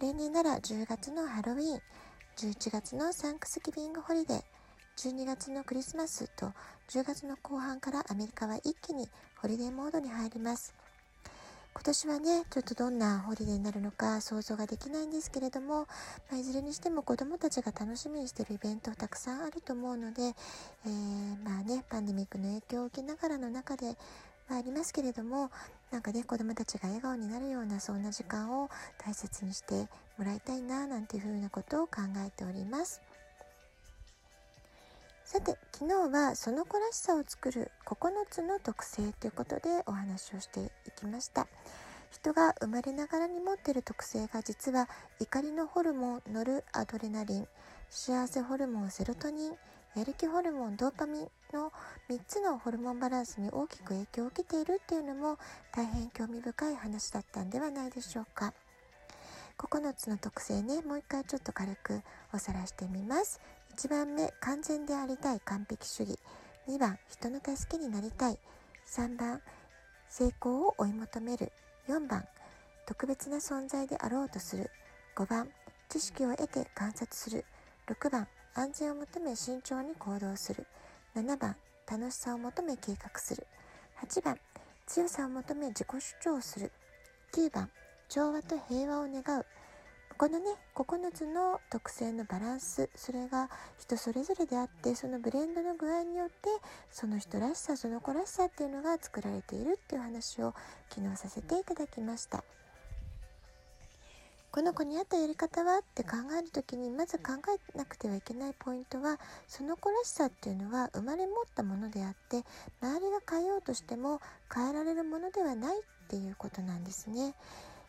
例年なら10月のハロウィン、11月のサンクスギビングホリデー、12月のクリスマスと10月の後半からアメリカは一気にホリデーモードに入ります。今年はね、ちょっとどんなホリデーになるのか想像ができないんですけれども、まあ、いずれにしても子供たちが楽しみにしているイベントたくさんあると思うので、えー、まあね、パンデミックの影響を受けながらの中で、はありますけれどもなんかね子どもたちが笑顔になるようなそんな時間を大切にしてもらいたいななんていうふうなことを考えております。さて昨日はその子らしさを作る9つの特性ということでお話をしていきました。人が生まれながらに持っている特性が実は怒りのホルモンノルアドレナリン幸せホルモンセロトニンやる気ホルモンドーパミンの3つのホルモンバランスに大きく影響を受けているっていうのも大変興味深い話だったんではないでしょうか。9つの特性ね、もう一回ちょっと軽くおさらいしてみます。1番目、完全でありたい完璧主義。2番、人の助けになりたい。3番、成功を追い求める。4番、特別な存在であろうとする。5番、知識を得て観察する。6番、安全を求め慎重に行動する。7番、楽しさを求め計画する。8番、強さを求め自己主張する。9番、調和と平和を願う。このね、9つの特性のバランス、それが人それぞれであって、そのブレンドの具合によって、その人らしさ、その子らしさっていうのが作られているっていう話を昨日させていただきました。この子に合ったやり方はって考える時にまず考えなくてはいけないポイントはその子らしさっていうのは生まれ持ったものであって周りが変えようとしても変えられるものではないっていうことなんですね。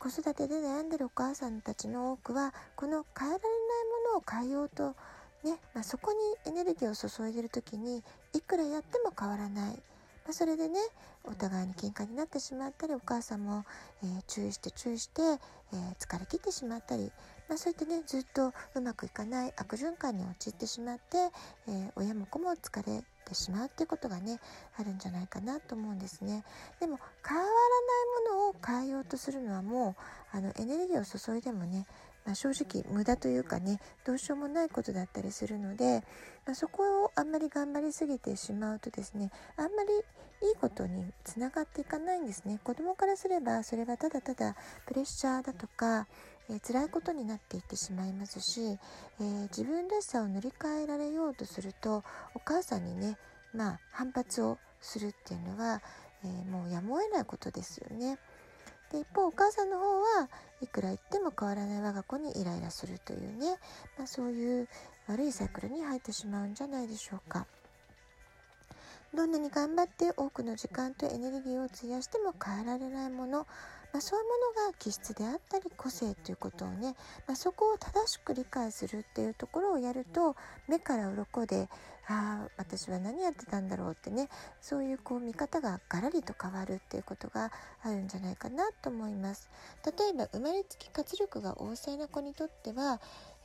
子育てで悩んでるお母さんたちの多くはこの変えられないものを変えようとね、まあ、そこにエネルギーを注いでる時にいくらやっても変わらないまあ、それでねお互いに喧嘩になってしまったりお母さんも、えー、注意して注意して、えー、疲れ切ってしまったり、まあ、そうやってねずっとうまくいかない悪循環に陥ってしまって、えー、親も子も疲れてしまうっていうことがねあるんじゃないかなと思うんですね。でも変わらないものを変えようとするのはもうあのエネルギーを注いでもねまあ、正直無駄というかねどうしようもないことだったりするので、まあ、そこをあんまり頑張りすぎてしまうとですねあんまりいいことにつながっていかないんですね子供からすればそれはただただプレッシャーだとか、えー、辛いことになっていってしまいますし、えー、自分らしさを塗り替えられようとするとお母さんにねまあ反発をするっていうのは、えー、もうやむを得ないことですよね。で一方お母さんの方はいくら言っても変わらない我が子にイライラするというね、まあ、そういう悪いサイクルに入ってしまうんじゃないでしょうか。どんなに頑張って多くの時間とエネルギーを費やしても変えられないもの、まあ、そういうものが気質であったり個性ということをね、まあ、そこを正しく理解するっていうところをやると目から鱗でああ私は何やってたんだろうってねそういうこう見方がガラリと変わるっていうことがあるんじゃないかなと思います。例えば生まれつき活力が旺盛な子にとっては、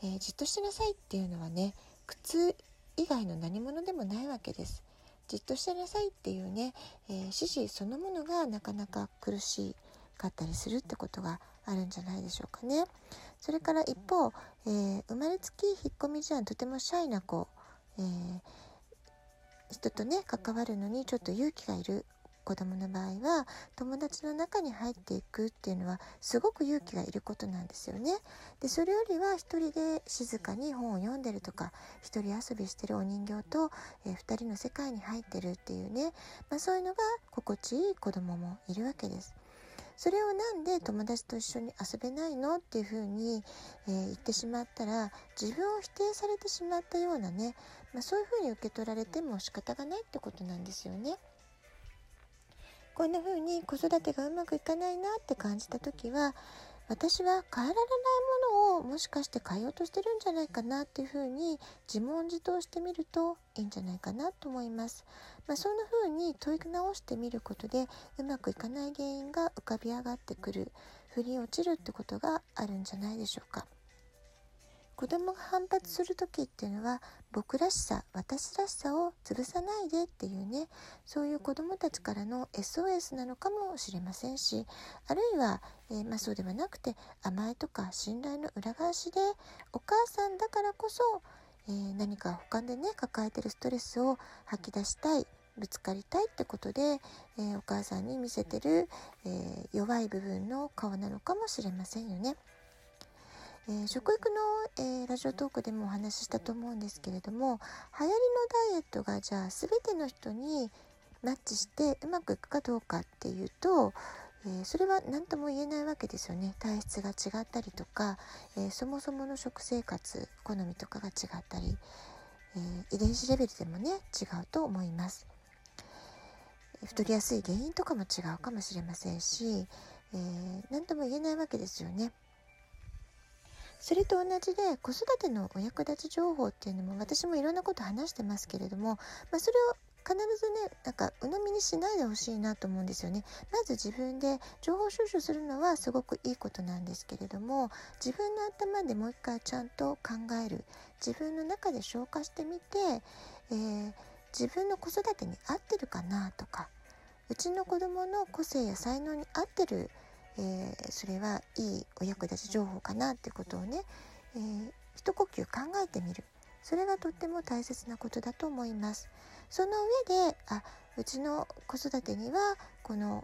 えー、じっとしてなさいっていうのはね靴以外の何者でもないわけです。じっとしてなさいっていうね、えー、指示そのものがなかなか苦しかったりするってことがあるんじゃないでしょうかね。それから一方、えー、生まれつき引っ込み思案とてもシャイな子、えー、人とね関わるのにちょっと勇気がいる子供の場合は友達の中に入っていくっていうのはすごく勇気がいることなんですよね。でそれよりは一人で静かに本を読んでるとか一人遊びしてるお人形と、えー、人の世界に入ってるっていうね、まあ、そういうのが心地いい子供もいるわけです。それをなんで友達と一緒に遊べないのっていうふうに、えー、言ってしまったら自分を否定されてしまったようなね、まあ、そういうふうに受け取られても仕方がないってことなんですよね。こんな風に子育てがうまくいかないなって感じた時は私は変えられないものをもしかして変えようとしてるんじゃないかなっていうふうに自問自答してみるといいんじゃないかなと思います。まあ、そんな風に問い直してみることでうまくいかない原因が浮かび上がってくる振り落ちるってことがあるんじゃないでしょうか。子供が反発する時っていうのは僕らしさ私らしさを潰さないでっていうねそういう子供たちからの SOS なのかもしれませんしあるいは、えー、まあ、そうではなくて甘えとか信頼の裏返しでお母さんだからこそ、えー、何か他でね抱えてるストレスを吐き出したいぶつかりたいってことで、えー、お母さんに見せてる、え弱い部分の顔なのかもしれませんよね。えー、食育の、えー、ラジオトークでもお話ししたと思うんですけれども流行りのダイエットがじゃあ全ての人にマッチしてうまくいくかどうかっていうと、えー、それは何とも言えないわけですよね体質が違ったりとか、えそもそもの食生活好みとかが違ったり、え遺伝子レベルでもね違うと思います。太りやすい原因とかも違うかもしれませんし、えー、何とも言えないわけですよね。それと同じで子育てのお役立ち情報っていうのも私もいろんなこと話してますけれども、まあ、それを必ずねなんか鵜呑みにしないでほしいなと思うんですよね。まず自分で情報収集するのはすごくいいことなんですけれども自分の頭でもう一回ちゃんと考える自分の中で消化してみて、えー、自分の子育てに合ってるかなとかうちの子どもの個性や才能に合ってるえー、それはいいお役立ち情報かなってことをね、えー、一呼吸考えてみるそれがとっても大切なことだと思いますその上であうちの子育てにはこの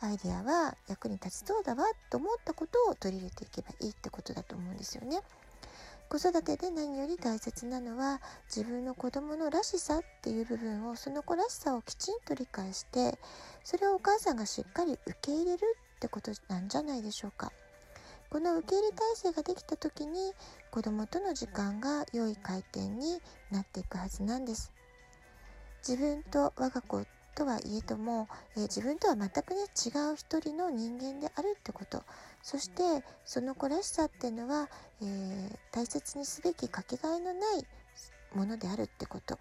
アイデアは役に立ちそうだわと思ったことを取り入れていけばいいってことだと思うんですよね。子育てで何より大切なのは自分の子供のらしさっていう部分をその子らしさをきちんと理解してそれをお母さんがしっかり受け入れるってことなんじゃないでしょうか。この受け入れ体制ができた時に子供との時間が良い回転になっていくはずなんです。自分と我が子とはいえども、えー、自分とは全くね違う一人の人間であるってことそしてその子らしさっていうのは、えー、大切にすべきかけがえのないものであるってこと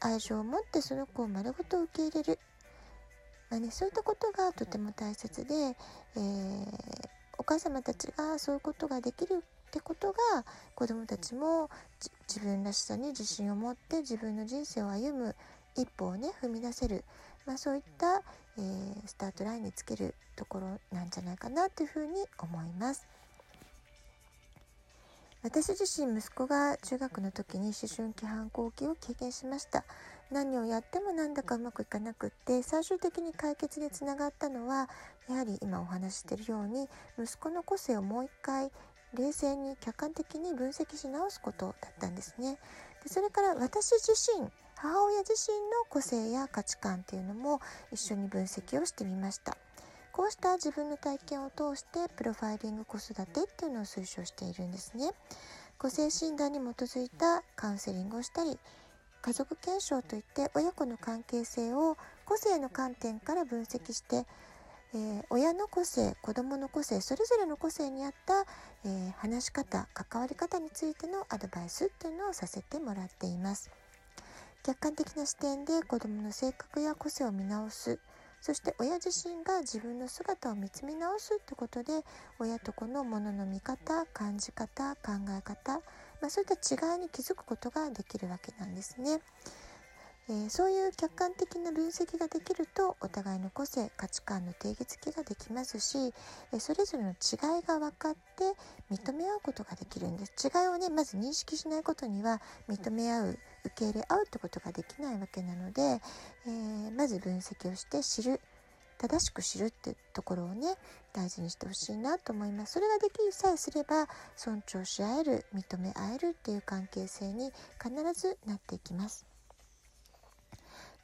愛情を持ってその子を丸ごと受け入れるまあね、そういったことがとても大切で、えー、お母様たちがそういうことができるってことが子どもたちも自分らしさに自信を持って自分の人生を歩む一歩をね踏み出せる、まあ、そういった、えー、スタートラインにつけるところなんじゃないかなというふうに思います。私自身息子が中学の時に思春期反抗期を経験しました何をやってもなんだかうまくいかなくって最終的に解決につながったのはやはり今お話ししてるように息子の個性をもう一回冷静に客観的に分析し直すことだったんですねでそれから私自身母親自身の個性や価値観っていうのも一緒に分析をしてみましたこうした自分の体験を通してプロファイリング子育てっていうのを推奨しているんですね。個性診断に基づいたカウンセリングをしたり家族検証といって親子の関係性を個性の観点から分析して、えー、親の個性子どもの個性それぞれの個性に合った、えー、話し方関わり方についてのアドバイスっていうのをさせてもらっています。客観的な視点で子どもの性格や個性を見直すそして親自身が自分の姿を見つめ直すってことで親と子のものの見方感じ方考え方、まあ、そういった違いに気づくことができるわけなんですね。えー、そういう客観的な分析ができるとお互いの個性価値観の定義づけができますし、えー、それぞれの違いが分かって認め合うことができるんです違いをねまず認識しないことには認め合う受け入れ合うってことができないわけなので、えー、まず分析をして知る正しく知るってところをね大事にしてほしいなと思います。それができさえすれば尊重し合える認め合えるっていう関係性に必ずなっていきます。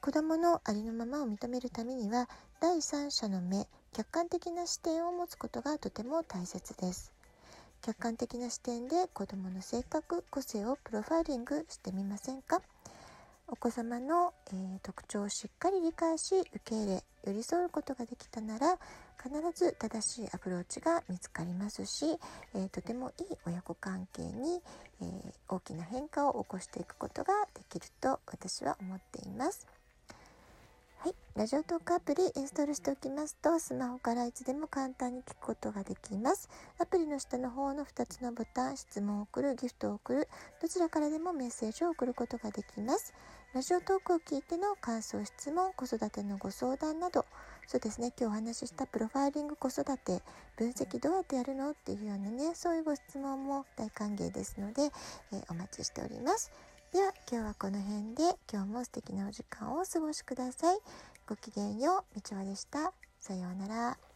子供のありのままを認めるためには第三者の目客観的な視点を持つことがとても大切です。客観的な視点で子供の性格個性をプロファイリングしてみませんか？お子様の、えー、特徴をしっかり理解し受け入れ寄り添うことができたなら必ず正しいアプローチが見つかりますし、えー、とてもいい親子関係に、えー、大きな変化を起こしていくことができると私は思っています。はい、ラジオトークアプリインストールしておきますとスマホからいつでも簡単に聞くことができます。アプリの下の方の2つのボタン質問を送るギフトを送るどちらからでもメッセージを送ることができます。ラジオトークを聞いての感想質問子育てのご相談などそうですね今日お話ししたプロファイリング子育て分析どうやってやるのっていうようなねそういうご質問も大歓迎ですので、えー、お待ちしておりますでは今日はこの辺で今日も素敵なお時間をお過ごしください。ごきげんよう、みちわでした。さようなら。